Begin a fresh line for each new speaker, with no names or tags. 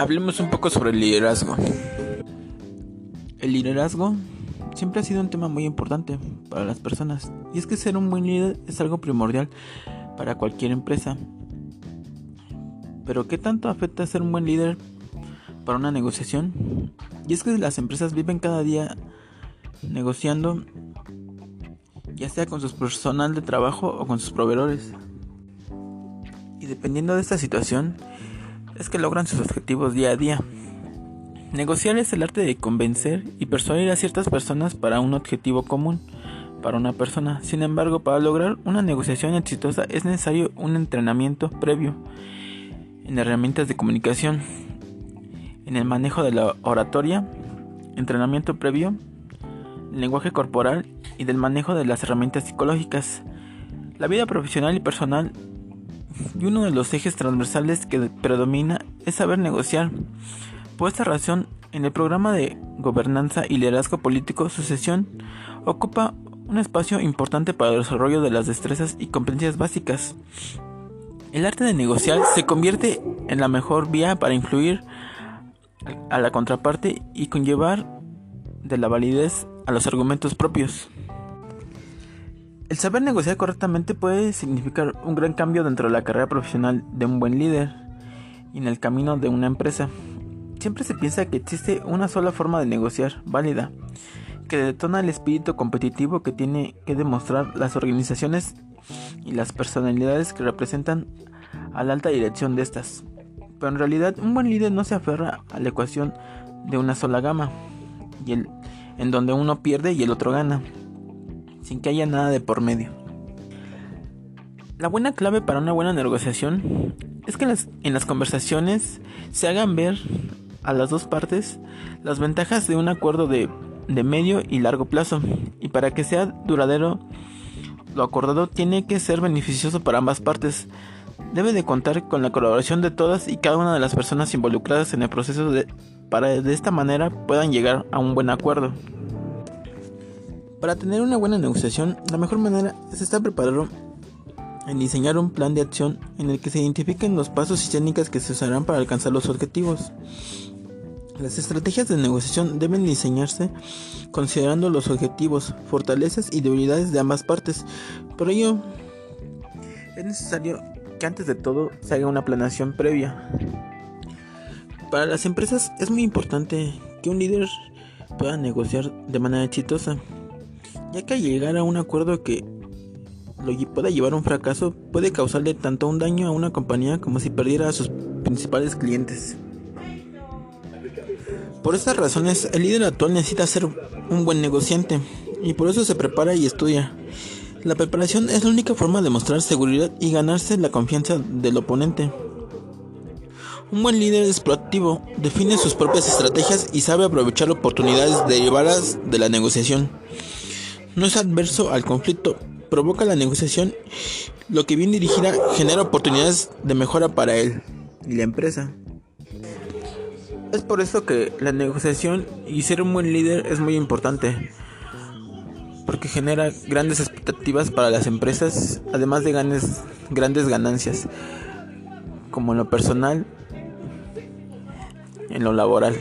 Hablemos un poco sobre el liderazgo. El liderazgo siempre ha sido un tema muy importante para las personas y es que ser un buen líder es algo primordial para cualquier empresa. Pero ¿qué tanto afecta ser un buen líder para una negociación? Y es que las empresas viven cada día negociando ya sea con su personal de trabajo o con sus proveedores. Y dependiendo de esta situación, es que logran sus objetivos día a día. Negociar es el arte de convencer y persuadir a ciertas personas para un objetivo común para una persona. Sin embargo, para lograr una negociación exitosa es necesario un entrenamiento previo en herramientas de comunicación, en el manejo de la oratoria, entrenamiento previo, lenguaje corporal y del manejo de las herramientas psicológicas. La vida profesional y personal y uno de los ejes transversales que predomina es saber negociar. Por esta razón, en el programa de gobernanza y liderazgo político, sucesión ocupa un espacio importante para el desarrollo de las destrezas y competencias básicas. El arte de negociar se convierte en la mejor vía para influir a la contraparte y conllevar de la validez a los argumentos propios. El saber negociar correctamente puede significar un gran cambio dentro de la carrera profesional de un buen líder y en el camino de una empresa. Siempre se piensa que existe una sola forma de negociar válida, que detona el espíritu competitivo que tiene que demostrar las organizaciones y las personalidades que representan a la alta dirección de estas. Pero en realidad un buen líder no se aferra a la ecuación de una sola gama, y en donde uno pierde y el otro gana sin que haya nada de por medio. La buena clave para una buena negociación es que en las, conversaciones se hagan ver a las dos partes las ventajas de un acuerdo de, de medio y largo plazo y para que sea duradero lo acordado tiene que ser beneficioso para ambas partes. Debe de contar con la colaboración de todas y cada una de las personas involucradas en el proceso de, para de esta manera puedan llegar a un buen acuerdo. Para tener una buena negociación, la mejor manera es estar preparado en diseñar un plan de acción en el que se identifiquen los pasos y técnicas que se usarán para alcanzar los objetivos. Las estrategias de negociación deben diseñarse considerando los objetivos, fortalezas y debilidades de ambas partes. Por ello, es necesario que antes de todo se haga una planeación previa. Para las empresas es muy importante que un líder pueda negociar de manera exitosa ya que llegar a un acuerdo que lo pueda llevar a un fracaso puede causarle tanto un daño a una compañía como si perdiera a sus principales clientes. Por estas razones, el líder actual necesita ser un buen negociante y por eso se prepara y estudia. La preparación es la única forma de mostrar seguridad y ganarse la confianza del oponente. Un buen líder es proactivo, define sus propias estrategias y sabe aprovechar oportunidades derivadas de la negociación no es adverso al conflicto, provoca la negociación, lo que bien dirigida genera oportunidades de mejora para él y la empresa. Es por eso que la negociación y ser un buen líder es muy importante, porque genera grandes expectativas para las empresas, además de grandes, grandes ganancias, como en lo personal, en lo laboral.